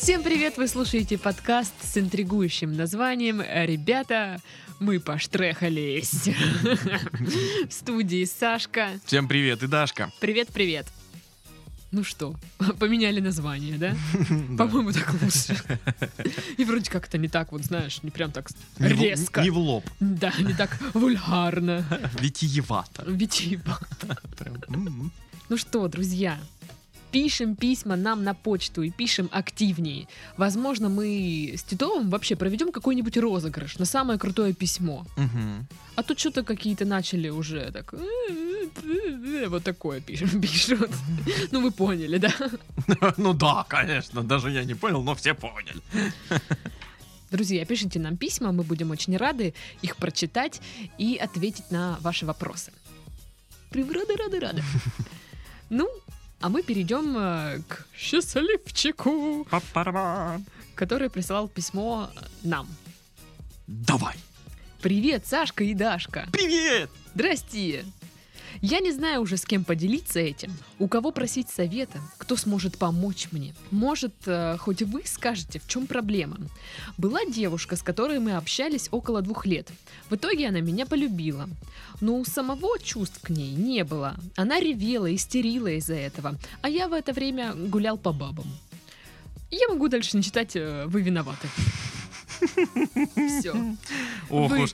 Всем привет! Вы слушаете подкаст с интригующим названием «Ребята, мы поштрехались». В студии Сашка. Всем привет, и Дашка. Привет-привет. Ну что, поменяли название, да? По-моему, так лучше. И вроде как-то не так, вот знаешь, не прям так резко. Не в лоб. Да, не так вульгарно. Витиевато. Витиевато. М-м. Ну что, друзья, пишем письма нам на почту и пишем активнее. Возможно, мы с Титовым вообще проведем какой-нибудь розыгрыш на самое крутое письмо. Мгм. А тут что-то какие-то начали уже так... Вот такое пишем, пишут. Ну, вы поняли, да? Ну да, конечно, даже я не понял, но все поняли. Друзья, пишите нам письма, мы будем очень рады их прочитать и ответить на ваши вопросы. Прям рады, рады, рады. Ну, а мы перейдем э, к счастливчику, Па-па-ра-ба. который присылал письмо нам. Давай. Привет, Сашка и Дашка. Привет! Здрасте. Я не знаю уже, с кем поделиться этим, у кого просить совета, кто сможет помочь мне. Может, э, хоть вы скажете, в чем проблема. Была девушка, с которой мы общались около двух лет. В итоге она меня полюбила. Но у самого чувств к ней не было. Она ревела, истерила из-за этого. А я в это время гулял по бабам. Я могу дальше не читать, э, вы виноваты. Все. Ох уж,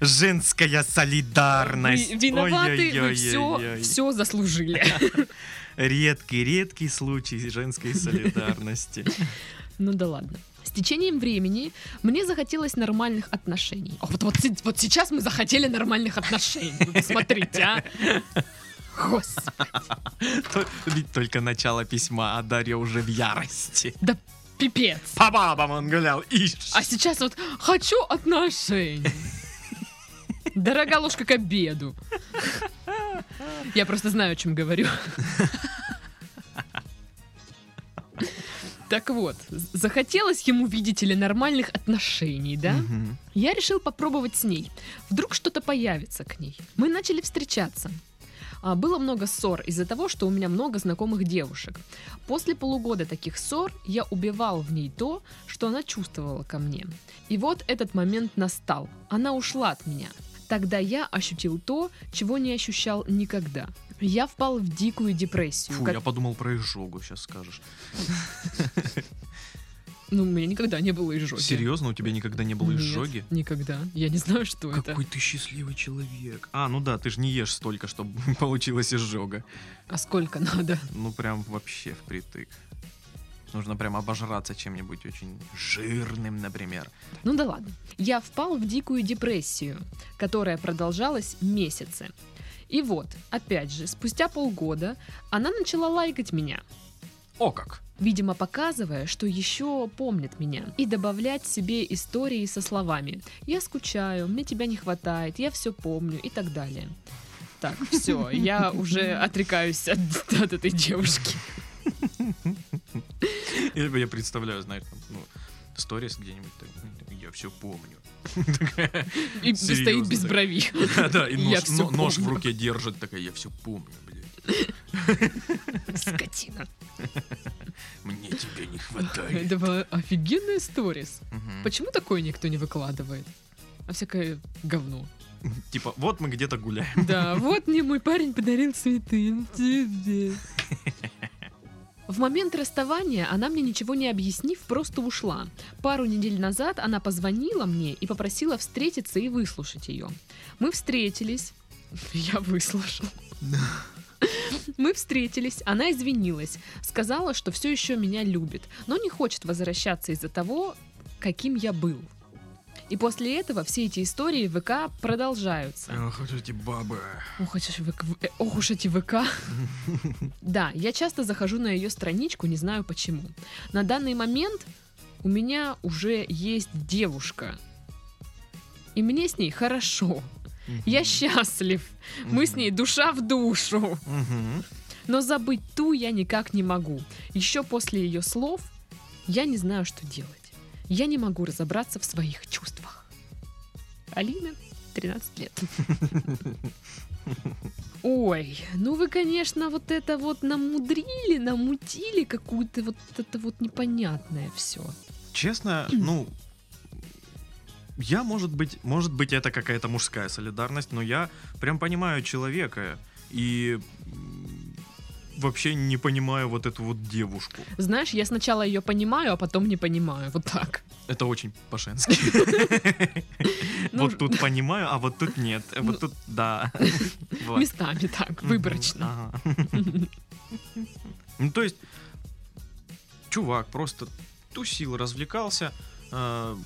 женская солидарность. Вы виноваты, вы все, все заслужили. Редкий, редкий случай женской солидарности. Ну да ладно. С течением времени мне захотелось нормальных отношений. О, вот, вот, вот сейчас мы захотели нормальных отношений. Вы Посмотрите, а. Господи. Ведь только начало письма, а Дарья уже в ярости. Да пипец. По бабам он гулял, ишь. А сейчас вот хочу отношений. Дорогая ложка к обеду. Я просто знаю, о чем говорю. Так вот, захотелось ему, видите ли, нормальных отношений, да? Мгм. Я решил попробовать с ней. Вдруг что-то появится к ней. Мы начали встречаться. А, Было много ссор из-за того, что у меня много знакомых девушек. После полугода таких ссор я убивал в ней то, что она чувствовала ко мне. И вот этот момент настал. Она ушла от меня. Тогда я ощутил то, чего не ощущал никогда. Я впал в дикую депрессию. Фу, ко- я подумал про изжогу, сейчас скажешь. Ну, у меня никогда не было изжоги. Серьезно, у тебя никогда не было Нет, изжоги? Никогда. Я не знаю, что это. Какой ты счастливый человек. А, ну да, ты же не ешь столько, чтобы получилась изжога. А сколько надо? Ну прям вообще впритык. Нужно прям обожраться чем-нибудь очень жирным, например. Ну да ладно. Я впал в дикую депрессию, которая продолжалась месяцы. И вот, опять же, спустя полгода она начала лайкать меня, О как! видимо, показывая, что еще помнит меня, и добавлять себе истории со словами «Я скучаю, мне тебя не хватает, я все помню» и так далее. Так, все, я уже отрекаюсь от, от этой девушки. Или я представляю, знаешь, там, ну, сторис где-нибудь, ну, я все помню. И стоит без брови. Да, и Я нож, в руке держит, такая, я все помню, блядь. Скотина. Мне тебя не хватает. Это была офигенная сторис. Почему такое никто не выкладывает? А всякое говно. Типа, вот мы где-то гуляем. Да, вот мне мой парень подарил цветы. В момент расставания она мне ничего не объяснив, просто ушла. Пару недель назад она позвонила мне и попросила встретиться и выслушать ее. Мы встретились. Я выслушал. Мы встретились, она извинилась, сказала, что все еще меня любит, но не хочет возвращаться из-за того, каким я был. И после этого все эти истории в ВК продолжаются. Ох, вот эти бабы. Ох, эти ВК э, ох уж эти ВК. Да, я часто захожу на ее страничку, не знаю почему. На данный момент у меня уже есть девушка. И мне с ней хорошо. Я счастлив. Мы с ней душа в душу. Но забыть ту я никак не могу. Еще после ее слов я не знаю, что делать. Я не могу разобраться в своих чувствах. Алина, 13 лет. Ой, ну вы, конечно, вот это вот намудрили, намутили какую-то вот это вот непонятное все. Честно, ну, я, может быть, может быть, это какая-то мужская солидарность, но я прям понимаю человека и вообще не понимаю вот эту вот девушку. Знаешь, я сначала ее понимаю, а потом не понимаю. Вот так. Это очень по-женски. Ну, Вот тут понимаю, а вот тут нет. Ну, Вот тут да. Местами так, выборочно. Ну, то есть, чувак просто тусил, развлекался, а,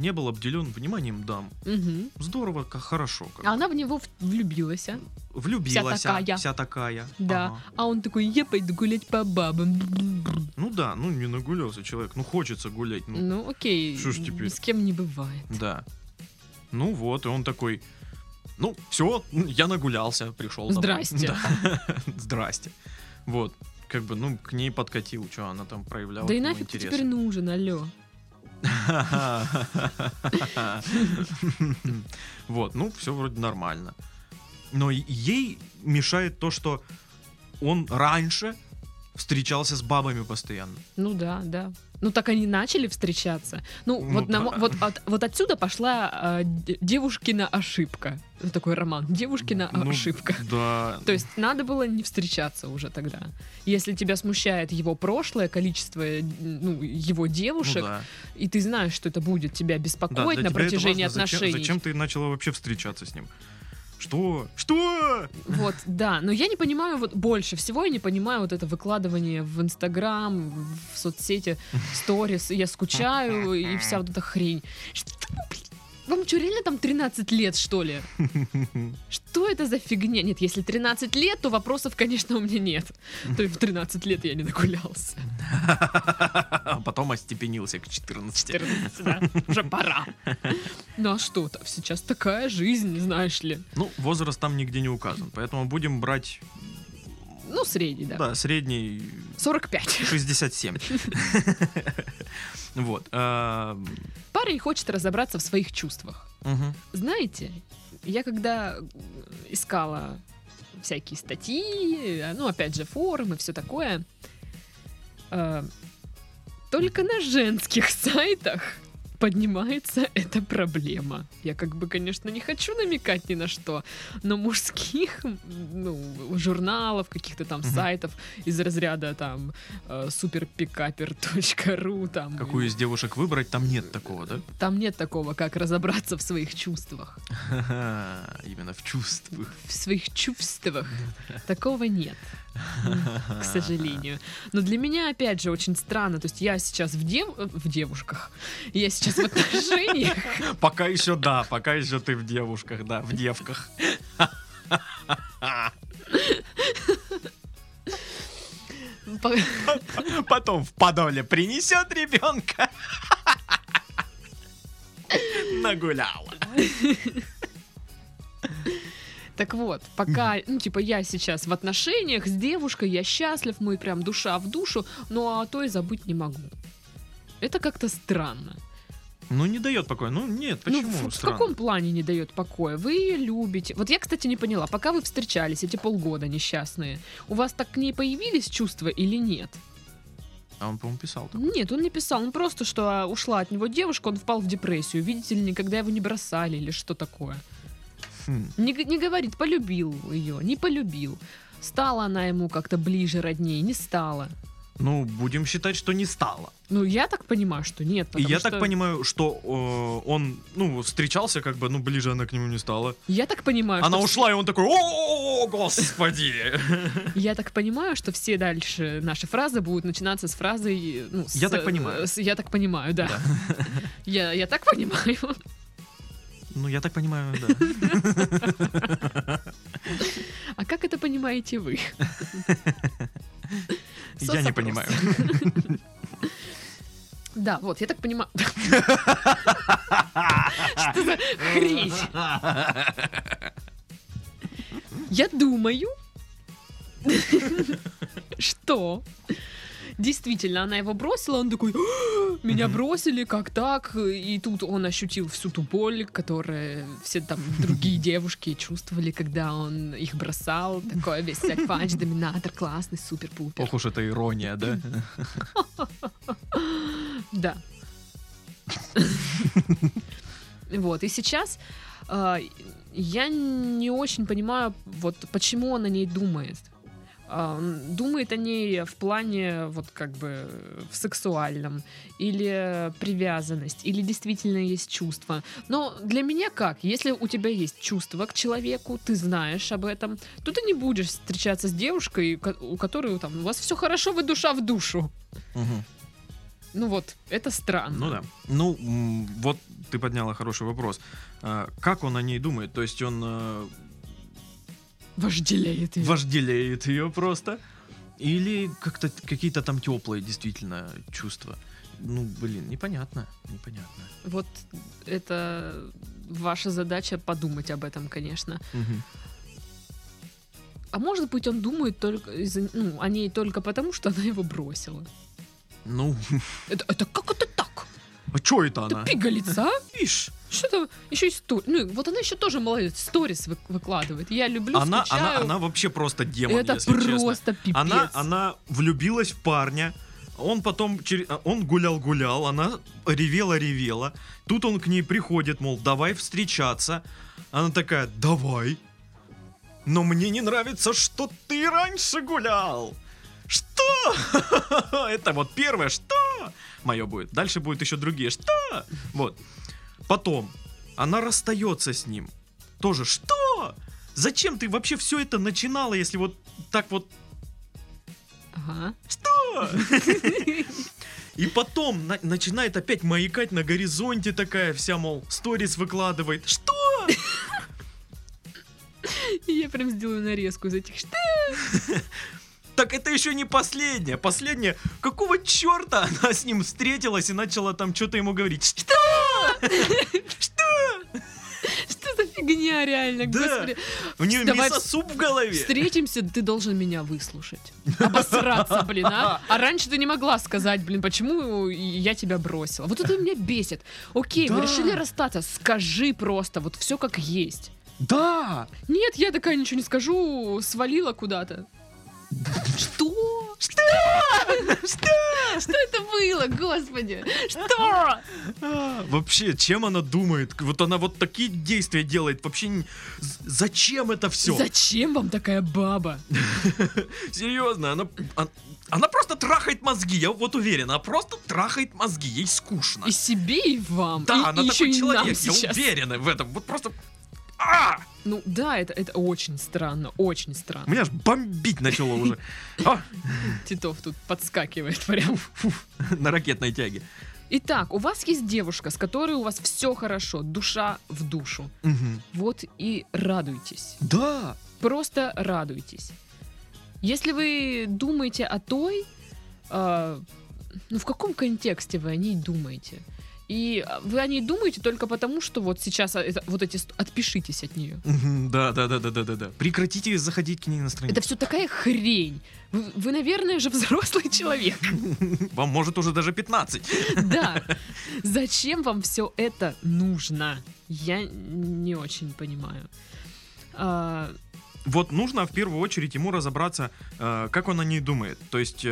не был обделен вниманием дам. Мгм. Здорово, как хорошо. как А она в него влюбилась, а? Влюбилась, вся такая. вся такая. Да. Ага. А он такой, я пойду гулять по бабам. Ну да, ну не нагулялся человек, ну хочется гулять, ну Ну, окей. Шо ж теперь? С кем не бывает. да. Ну вот, и он такой, ну все, я нагулялся, пришел. домой». Здрасте. Да. Здрасте. Вот, как бы, ну, к ней подкатил, что она там проявляла. Да и нафиг ты теперь нужен, алло. Вот, ну, все вроде нормально. Но ей мешает то, что он раньше встречался с бабами постоянно. Ну да, да. Ну так они начали встречаться. Ну, Ну вот, на да. вот, от- вот отсюда пошла д- девушкина ошибка. Такой роман. Девушкина Ну, ошибка. Да. То есть надо было не встречаться уже тогда. Если тебя смущает его прошлое, количество э, ну, его Ну девушек, да. и ты знаешь, что это будет тебя Да, беспокоить для на протяжении важно. Зачем- отношений. Зачем, ты начала вообще встречаться с ним? Что? Что? Вот, да. Но я не понимаю, вот больше всего я не понимаю вот это выкладывание в Инстаграм, в соцсети, сторис. Я скучаю и вся вот эта хрень. Что, блин, вам что, реально там 13 лет, что ли? Что это за фигня? Нет, если 13 лет, то вопросов, конечно, у меня нет. То есть в 13 лет я не нагулялся. А потом остепенился к 14. 14, да. Уже пора. Ну а что там? Сейчас такая жизнь, знаешь ли. Ну, возраст там нигде не указан, поэтому будем брать, Ну, средний, да. да, средний 45. 67. Вот. а, Парень хочет разобраться в своих чувствах. мгм. Знаете, я когда искала всякие статьи, ну, опять же, форумы, все такое, э, только на женских сайтах поднимается эта проблема. Я как бы, конечно, не хочу намекать ни на что, но мужских ну, журналов, каких-то там Мгм. сайтов из разряда там э, superpicaper.ru там Какую из девушек выбрать, там нет такого, да? там нет такого, как разобраться в своих чувствах. Именно в чувствах. В своих чувствах. Такого нет, к сожалению. Но для меня, опять же, очень странно. То есть я сейчас в, дев... в девушках, я сейчас в отношениях. Пока еще да, пока еще ты в девушках, да, в девках. По- Потом в подоле принесет ребенка. Нагуляла. Так вот, пока, ну, типа, я сейчас в отношениях с девушкой, я счастлив, мы прям душа в душу, ну, а то и забыть не могу. Это как-то странно. Ну, не дает покоя. Ну, нет, Ну, почему? в, в Странно. каком плане не дает покоя? Вы ее любите. Вот я, кстати, не поняла, пока вы встречались эти полгода несчастные, у вас так к ней появились чувства или нет? А он, по-моему, писал так. Нет, он не писал, он просто, что а, ушла от него девушка, он впал в депрессию. Видите ли, никогда его не бросали или что такое. Хм. Не, не говорит, полюбил ее, не полюбил. Стала она ему как-то ближе, роднее, не стала. Ну, будем считать, что не стало. Ну, я так понимаю, что нет. И я что- так понимаю, что э, он, ну, встречался, как бы, ну, ближе она к нему не стала. Я так понимаю, Она что... ушла, и он такой, о, господи. Я так понимаю, что все дальше наши фразы будут начинаться с фразой... ну, с- Я так понимаю. с- я так понимаю, да. Я, я так понимаю. Ну, я так понимаю, да. А как это понимаете вы? Я не понимаю. Да, вот, я так понимаю. Что за хрень? Я думаю, что действительно она его бросила, он такой, «А, меня бросили, как так? И тут он ощутил всю ту боль, которую все там другие девушки чувствовали, когда он их бросал. Такой весь секвач, доминатор, классный, супер-пупер. Ох уж это ирония, да? Да. Вот, и сейчас а, я не очень понимаю, вот почему он о ней думает. Думает о ней в плане, вот как бы, в сексуальном, или привязанность, или действительно есть чувство. Но для меня как? Если у тебя есть чувство к человеку, ты знаешь об этом, то ты не будешь встречаться с девушкой, ко- у которой там у вас все хорошо, вы душа в душу. Мгм. Ну вот, это странно. Ну да. Ну, вот ты подняла хороший вопрос. А, Как он о ней думает? То есть он э, Вожделеет её. вожделеет ее просто? Или как-то какие-то там теплые действительно чувства? Ну, блин, непонятно. Непонятно. Вот это ваша задача подумать об этом, конечно. Мгм. А может быть, он думает только ну, о ней только потому, что она его бросила. Ну, Это, это как это так? А чё это она? пигалица, а? Видишь, Что-то еще и стори... Ну, вот она еще тоже молодец, сторис вы- выкладывает. Я люблю, она, она, скучаю. она вообще просто демон, это если честно. просто пипец. Она, она влюбилась в парня. Он потом, он гулял-гулял, она ревела-ревела. Тут он к ней приходит, мол, давай встречаться. Она такая, давай. Но мне не нравится, что ты раньше гулял. Что? Это вот первое, что? Мое будет. Дальше будет еще другие. Что? Вот. Потом она расстается с ним. Тоже, что? Зачем ты вообще все это начинала, если вот так вот Ага. И потом на- начинает опять маякать на горизонте такая вся, мол, сторис выкладывает. Что? Я прям сделаю нарезку из этих. Что? Так это еще не последнее. Последнее, какого черта она с ним встретилась и начала там что-то ему говорить? Что? Что за фигня реально, Да. господи. У нее Давай мясо-суп в голове. Встретимся, ты должен меня выслушать. Обосраться, блин, а? А раньше ты не могла сказать, блин, почему я тебя бросила. Вот это меня бесит. Окей, Да. решили расстаться, скажи просто, вот все как есть. Да! Нет, я такая ничего не скажу, свалила куда-то. Что? Что? Что? Что это было, господи? Что? А, Вообще, чем она думает? Вот она вот такие действия делает. Вообще, зачем это все? Зачем вам такая баба? Серьезно, она, он- она просто трахает мозги, я вот уверен, она просто трахает мозги, ей скучно. И себе, и вам. Да, и, она и такой человек, я сейчас. уверен в этом. Вот просто... А! Ну да, это, это очень странно, очень странно. Меня аж бомбить начало уже. А! Титов тут подскакивает прям. На ракетной тяге. Итак, у вас есть девушка, с которой у вас все хорошо, душа в душу. Вот и радуйтесь. Да! Просто радуйтесь. Если вы думаете о той, а, ну в каком контексте вы о ней думаете? И а, вы о ней думаете только потому, что вот сейчас а, это- вот эти отпишитесь от нее. Да, да, да, да, да, да, да. Прекратите заходить к ней на страницу. Это все такая хрень. Вы, вы, наверное, же взрослый человек. Вам может уже даже 15. Да. Зачем вам все это нужно? Я не очень понимаю. А, Вот нужно в первую очередь ему разобраться, э, как он о ней думает. То есть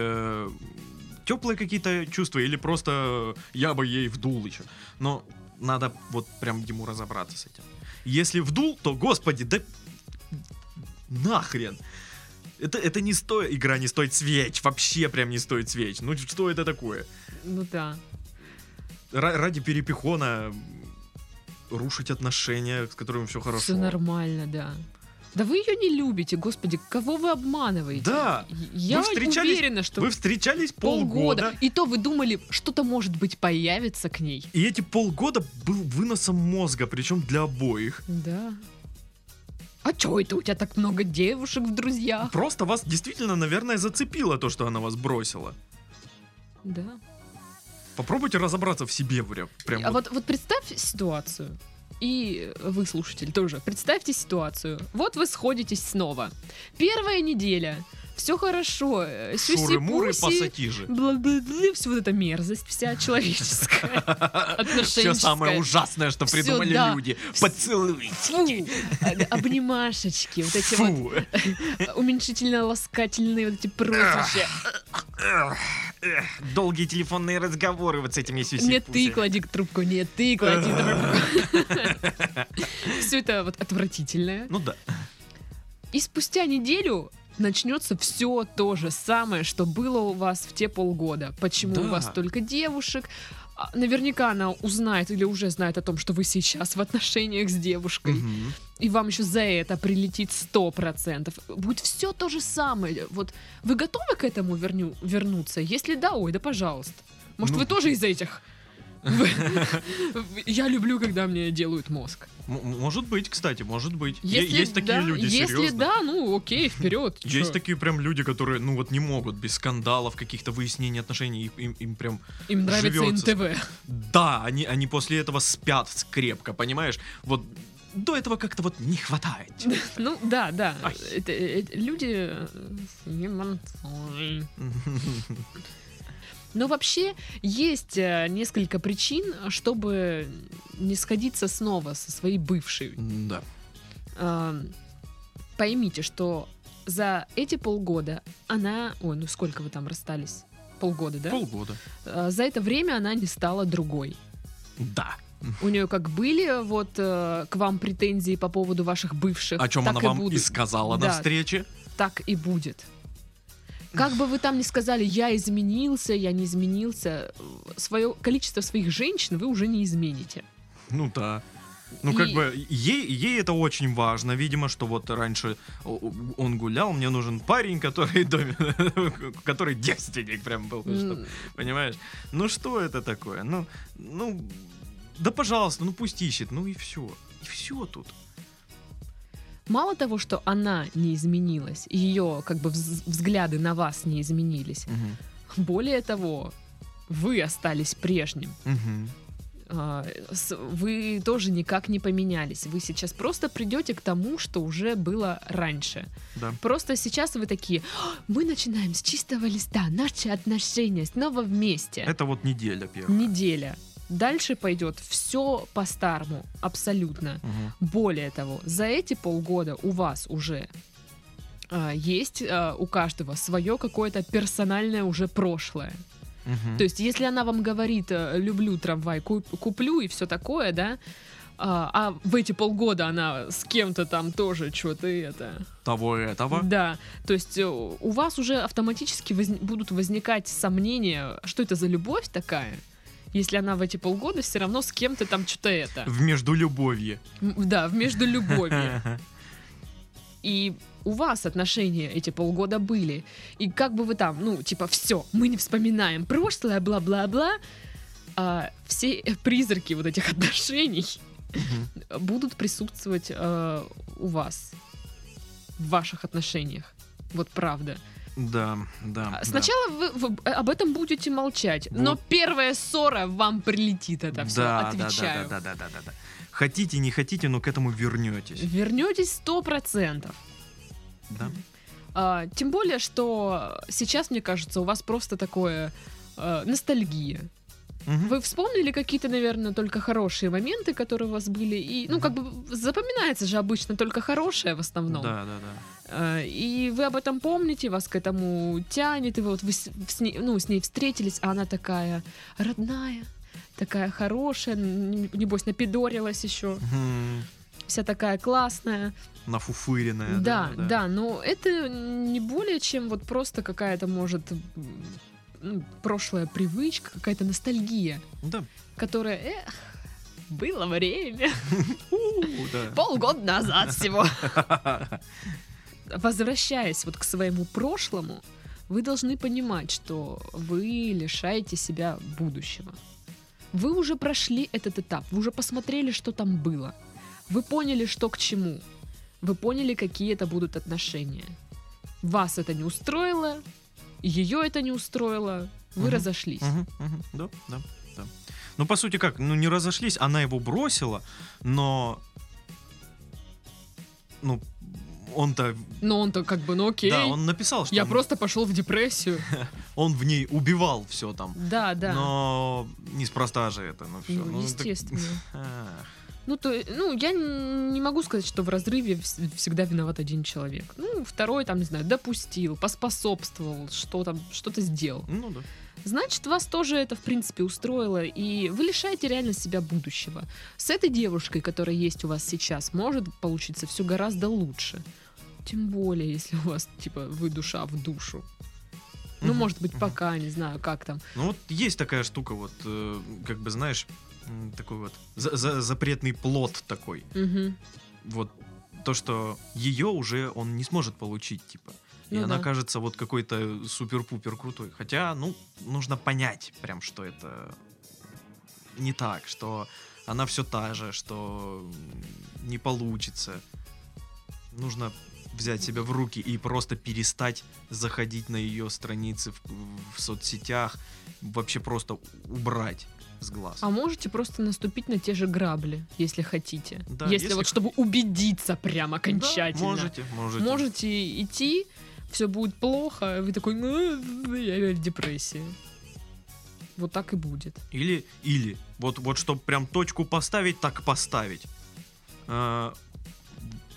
теплые какие-то чувства или просто я бы ей вдул еще. Но надо вот прям ему разобраться с этим. Если вдул, то, господи, да нахрен. Это, это не стоит, игра не стоит свеч, вообще прям не стоит свеч. Ну что это такое? ну да. Ра- ради перепихона рушить отношения, с которыми все хорошо. Все нормально, да. Да вы ее не любите, господи, кого вы обманываете? Да. Я уверена, что Вы встречались полгода. полгода, И то вы думали, что-то может быть появится к ней. и эти полгода был выносом мозга, причем для обоих. Да. А чё это у тебя так много девушек в друзьях? Просто вас действительно, наверное, зацепило то, что она вас бросила. Да. Попробуйте разобраться в себе, прям. прям А вот. вот, вот представь ситуацию. И вы, слушатель, тоже. Представьте ситуацию. Вот вы сходитесь снова. Первая неделя. все хорошо, э, Шуры-муры, пассатижи. все вот эта мерзость вся человеческая, Все самое ужасное, что придумали да. люди. Э, обнимашечки, вот эти вот уменьшительно-ласкательные вот эти прозвища. Эх, Долгие телефонные разговоры вот с этими сюси Не ты клади трубку, не ты клади трубку. Все это вот отвратительное. Ну да. И спустя неделю начнется все то же самое, что было у вас в те полгода. Почему у Да. вас только девушек? А, Наверняка она узнает или уже знает о том, что вы сейчас в отношениях с девушкой. Мгм. И вам еще за это прилетит сто процентов. Будет все то же самое. Вот вы готовы к этому верню- вернуться? Если да, ой, да пожалуйста. Может, Ну. вы тоже из этих? Я люблю, когда мне делают мозг. Может быть, кстати, может быть. Если Есть такие да, люди, Если серьезно. да, ну окей, вперед. Есть такие прям люди, которые, ну вот не могут без скандалов, каких-то выяснений отношений, им, им- им прям, Им нравится живется. НТВ. да, они, они после этого спят крепко, понимаешь? Вот до этого как-то вот не хватает. Ну да, да. Ай. Это, э, люди э, с. Но вообще есть э, несколько причин, чтобы не сходиться снова со своей бывшей. Да. А, Поймите, что за эти полгода она... Ой, ну сколько вы там расстались? Полгода, да? Полгода. А, За это время она не стала другой. Да. У нее как были вот э, к вам претензии по поводу ваших бывших, О чем она и вам будут. и сказала на Да. встрече. так и будет. Как бы вы там ни сказали, я изменился, я не изменился, свое количество своих женщин вы уже не измените. Ну да. Ну, как И- бы, ей, ей это очень важно. Видимо, что вот раньше он гулял, мне нужен парень, который, доме- который девственник прям был. М, Понимаешь? Ну, что это такое? Ну, ну, да пожалуйста, ну пусть ищет, ну и все. И все тут. Мало того, что она не изменилась, ее как бы вз- взгляды на вас не изменились, более того, вы остались прежним. С- Вы тоже никак не поменялись. Вы сейчас просто придете к тому, что уже было раньше. Да. Просто сейчас вы такие, «А, мы начинаем с чистого листа, наши отношения снова вместе. Это вот неделя первая. Неделя. Дальше пойдет все по-старому, абсолютно. Мгм. Более того, за эти полгода у вас уже а, есть а, у каждого свое какое-то персональное уже прошлое. Мгм. То есть, если она вам говорит, э, люблю трамвай, куп- куплю и все такое, да, а, а в эти полгода она с кем-то там тоже что-то это. Того этого. Да, то есть э, у вас уже автоматически возни- будут возникать сомнения, что это за любовь такая, если она в эти полгода все равно с кем-то там что-то это. В междулюбовье. Да, в междулюбовье. И у вас отношения эти полгода были. И как бы вы там, ну, типа, все, мы не вспоминаем прошлое, бла-бла-бла. А все призраки вот этих отношений Мгм. будут присутствовать э, у вас в ваших отношениях. Вот правда. Да, да. А да. Сначала вы, вы об этом будете молчать, но Вот. первая ссора вам прилетит это все, да, да, отвечаю. да, да, да, да, да, да. Хотите, не хотите, но к этому вернетесь. Вернетесь сто процентов. Да. А, тем более, что сейчас, мне кажется, у вас просто такое э, ностальгия. Вы вспомнили какие-то, наверное, только хорошие моменты, которые у вас были, и, ну, как бы запоминается же обычно только хорошее в основном. Да, да, да. Э, И вы об этом помните, вас к этому тянет, и вы вот вы с, ней, ну, с ней встретились, а она такая родная, такая хорошая, небось напидорилась еще, вся такая классная. Нафуфыренная. Да, да, но это не более чем вот просто какая-то, может, ну, прошлая привычка, какая-то ностальгия, Да. которая, эх, было время, да. полгода назад всего. Возвращаясь вот к своему прошлому, вы должны понимать, что вы лишаете себя будущего. Вы уже прошли этот этап, вы уже посмотрели, что там было. Вы поняли, что к чему. Вы поняли, какие это будут отношения. Вас это не устроило, ее это не устроило, вы Мгм. разошлись. Мгм, мгм. Да, да, да. Ну, по сути, как, ну, не разошлись, она его бросила, но, ну, он-то, Но он-то как бы, ну окей. да, он написал, что Я он, просто пошел в депрессию. он в ней убивал все там. Да, да. Но неспроста же это, ну все. Ну, естественно. Ах. Ну, то, ну, я не могу сказать, что в разрыве вс- всегда виноват один человек. Ну, второй, там, не знаю, допустил, поспособствовал, что там, что-то сделал. Ну да. Значит, вас тоже это, в принципе, устроило, и вы лишаете реально себя будущего. С этой девушкой, которая есть у вас сейчас, может получиться все гораздо лучше. Тем более, если у вас, типа, вы душа в душу. Ну, Мгм, может быть, мгм. пока, не знаю, как там. Ну вот есть такая штука, вот, э, как бы знаешь, такой вот за- за- запретный плод такой. Мгм. Вот то, что ее уже он не сможет получить, типа. И Ну она да. кажется вот какой-то супер-пупер крутой. Хотя, ну, нужно понять прям, что это не так, что она все та же, что не получится. Нужно взять себя в руки и просто перестать заходить на ее страницы в, в соцсетях, вообще просто убрать с глаз. А можете просто наступить на те же грабли, если хотите. Да, если, если вот, чтобы убедиться прям Да, окончательно. можете, можете. Можете идти, все будет плохо, а вы такой, ну, я в депрессии. Вот так и будет. Или, или, вот, вот чтобы прям точку поставить, так поставить. А,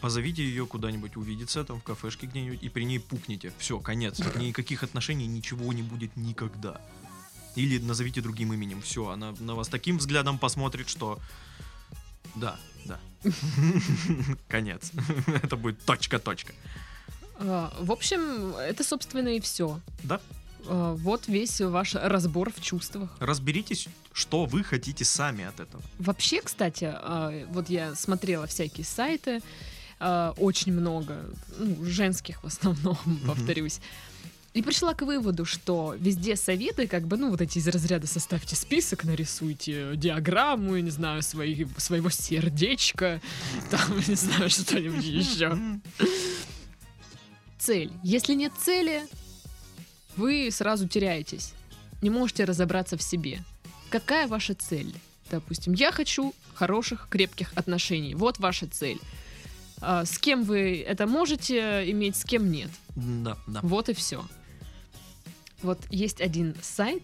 позовите ее куда-нибудь увидеться, там в кафешке где-нибудь, и при ней пукните. Все, конец. Никаких отношений, ничего не будет никогда. Или назовите другим именем. Все, она на вас таким взглядом посмотрит, что... Да, да. Конец. Это будет точка-точка. А, В общем, это, собственно, и все. Да? Вот весь ваш разбор в чувствах. Разберитесь, что вы хотите сами от этого. Вообще, кстати, а, вот я смотрела всякие сайты, а, очень много, ну, женских в основном, повторюсь. И пришла к выводу, что везде советы, как бы, ну, вот эти из разряда составьте список, нарисуйте диаграмму, я не знаю, свои, своего сердечка, там, не знаю, что-нибудь еще. Цель. Если нет цели, вы сразу теряетесь. Не можете разобраться в себе. Какая ваша цель? Допустим, я хочу хороших, крепких отношений. Вот ваша цель. А, С кем вы это можете иметь, с кем нет. Да, да. Вот и все. Вот есть один сайт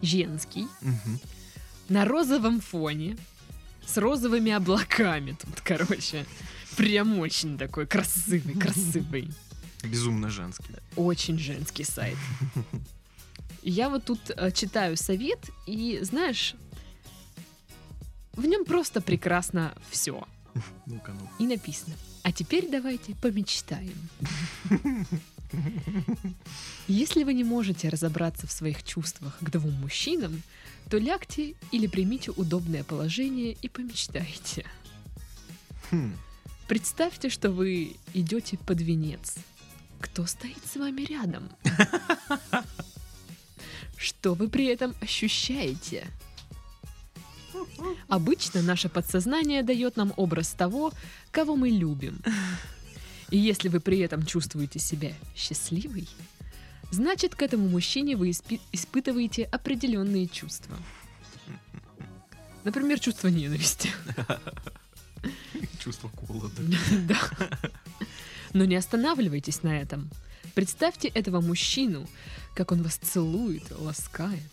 женский Мгм. на розовом фоне с розовыми облаками. Тут, короче, прям очень такой красивый, красивый. Безумно женский. Очень женский сайт. Я вот тут э, читаю совет, и знаешь, в нем просто прекрасно все. Ну-ка, ну. И написано. А теперь давайте помечтаем. Если вы не можете разобраться в своих чувствах к двум мужчинам, то лягте или примите удобное положение и помечтайте. Хм. Представьте, что вы идете под венец. Кто стоит с вами рядом? Что вы при этом ощущаете? Обычно наше подсознание дает нам образ того, кого мы любим. И если вы при этом чувствуете себя счастливой, значит, к этому мужчине вы испи- испытываете определенные чувства. Например, чувство ненависти. Чувство голода. Да. Но не останавливайтесь на этом. Представьте этого мужчину, как он вас целует, ласкает,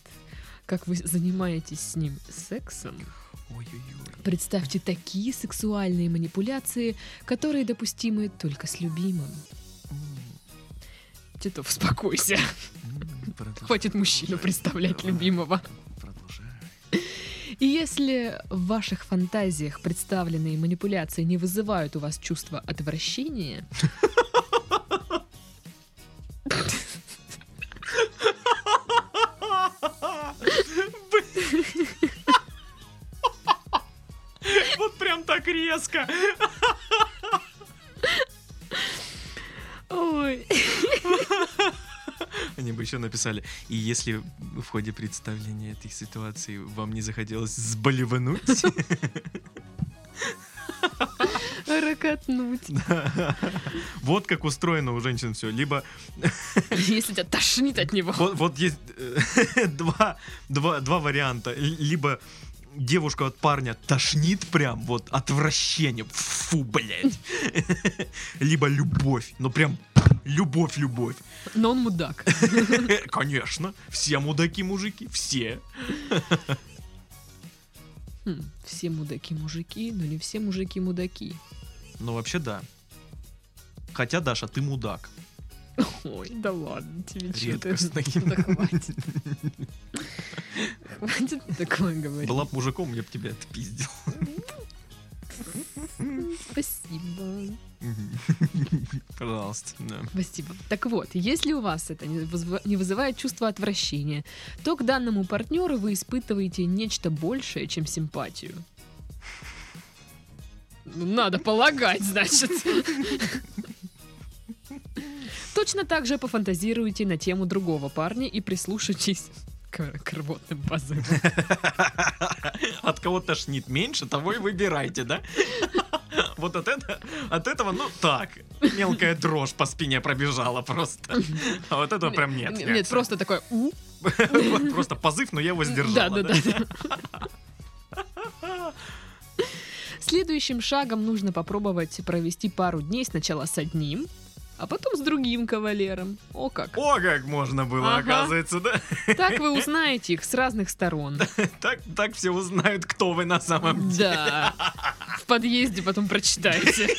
как вы занимаетесь с ним сексом. Ой-ой-ой. Представьте такие сексуальные манипуляции, которые допустимы только с любимым. Титов, успокойся. Хватит мужчину представлять любимого. И если в ваших фантазиях представленные манипуляции не вызывают у вас чувство отвращения, Вот прям так резко. Они бы еще написали, и если в ходе представления этой ситуации вам не захотелось сболивануть, ракотнуть. вот как устроено у женщин все. Либо Если тебя тошнит от него. вот, вот есть э, два, два, два варианта. Либо девушку от парня тошнит прям, вот отвращение, фу, блядь. Либо любовь, ну прям любовь-любовь. Но он мудак. Конечно, все мудаки мужики, все. Хм, все мудаки мужики, но не все мужики мудаки. Ну вообще да. Хотя, Даша, ты мудак. Ой, да ладно, тебе что Редкостный. Да хватит. Хватит такое говорить. Была бы мужиком, я бы тебя отпиздил. Спасибо. Пожалуйста, да. Спасибо. Так вот, если у вас это не вызывает чувство отвращения, то к данному партнеру вы испытываете нечто большее, чем симпатию. Надо полагать, значит. Точно так же пофантазируйте на тему другого парня и прислушайтесь к, к рвотным позывам. От кого тошнит меньше, того и выбирайте, да? Вот от, это, от этого, ну так, мелкая дрожь по спине пробежала просто. А вот этого прям нет. Нет, реакции. просто такое «у». Просто позыв, но я его сдержала. Да, да, да. Следующим шагом нужно попробовать провести пару дней сначала с одним, а потом с другим кавалером. О как! О, как можно было, Ага. оказывается, да? Так вы узнаете их с разных сторон. Так, так все узнают, кто вы на самом деле. Да. В подъезде потом прочитаете.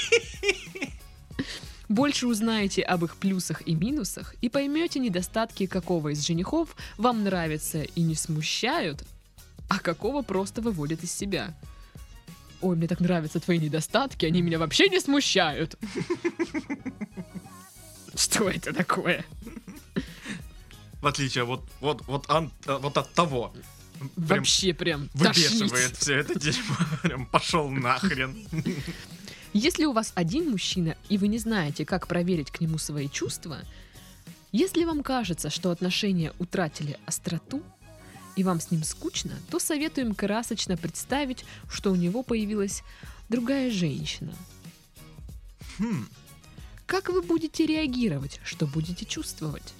Больше узнаете об их плюсах и минусах и поймете недостатки какого из женихов вам нравятся и не смущают, а какого просто выводят из себя. Ой, мне так нравятся твои недостатки, они меня вообще не смущают. Что это такое? В отличие вот, вот, вот, ан- э, вот от того. Прям Вообще прям выбешивает все это дерьмо. Прям пошел нахрен. Если у вас один мужчина, и вы не знаете, как проверить к нему свои чувства, если вам кажется, что отношения утратили остроту, и вам с ним скучно, то советуем красочно представить, что у него появилась другая женщина. Хм. Как вы будете реагировать, что будете чувствовать?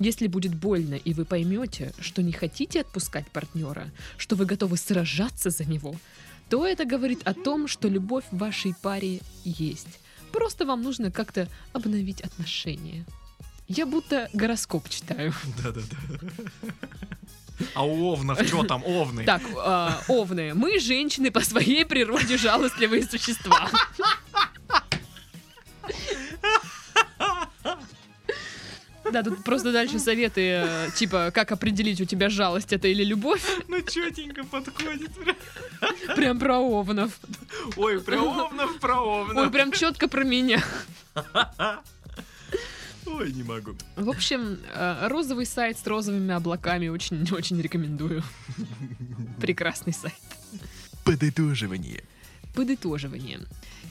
Если будет больно, и вы поймете, что не хотите отпускать партнера, что вы готовы сражаться за него, то это говорит о том, что любовь в вашей паре есть. Просто вам нужно как-то обновить отношения. Я будто гороскоп читаю. Да-да-да. А у овнов что там, овны? Так, э, овны, мы женщины по своей природе жалостливые существа. Да, тут просто дальше советы, э, типа, как определить, у тебя жалость это или любовь. Ну четенько подходит. Прям про овнов. Ой, про овнов, про Ой, овнов. прям четко про меня. Ой, не могу. В общем, э, розовый сайт с розовыми облаками очень-очень рекомендую. Прекрасный сайт. Подытоживание. Подытоживание.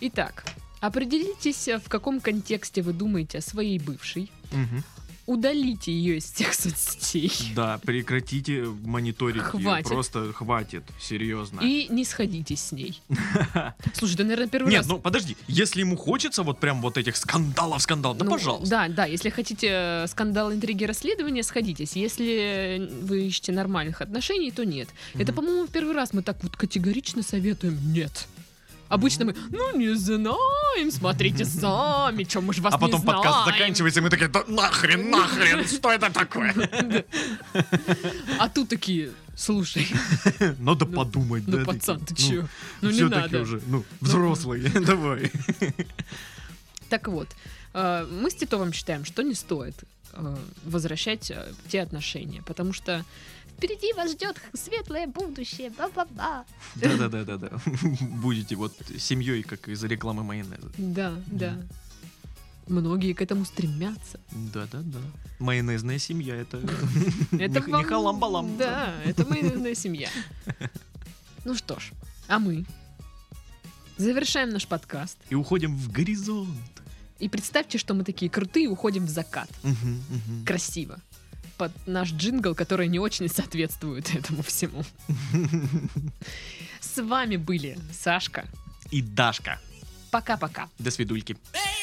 Итак, определитесь, в каком контексте вы думаете о своей бывшей. Мгм. Удалите ее из всех соцсетей. Да, прекратите мониторить Хватит. Просто хватит, серьезно. И не сходитесь с ней. Слушай, ты, наверное, первый Нет, раз... ну подожди, если ему хочется вот прям вот этих скандалов, да Ну, пожалуйста. Да, да, если хотите э, скандал, интриги, расследования, сходитесь. Если вы ищете нормальных отношений, то нет. Это, Мгм. по-моему, в первый раз мы так вот категорично советуем нет. Обычно мы, ну не знаем, смотрите сами, чем мы же вас А потом не подкаст знаем». заканчивается, и мы такие, да нахрен, нахрен, что это такое? А тут такие, слушай, Надо Ну, подумать, ну да. пацан, ты такие, чё? Ну не надо. уже, ну, взрослый, давай. Так вот, э, мы с Титовым считаем, что не стоит э, возвращать э, те отношения, потому что впереди вас ждет светлое будущее, ба-ба-ба. Да-да-да-да-да. Будете вот семьей, как из рекламы майонеза. Да, да. Многие к этому стремятся. Да-да-да. Майонезная семья, это Это не халам-балам. Да, это майонезная семья. Ну что ж, а мы завершаем наш подкаст. И уходим в горизонт. И представьте, что мы такие крутые, уходим в закат. Красиво. Под наш джингл, который не очень соответствует этому всему. С вами были Сашка. И Дашка. Пока-пока. До свидульки. Baby,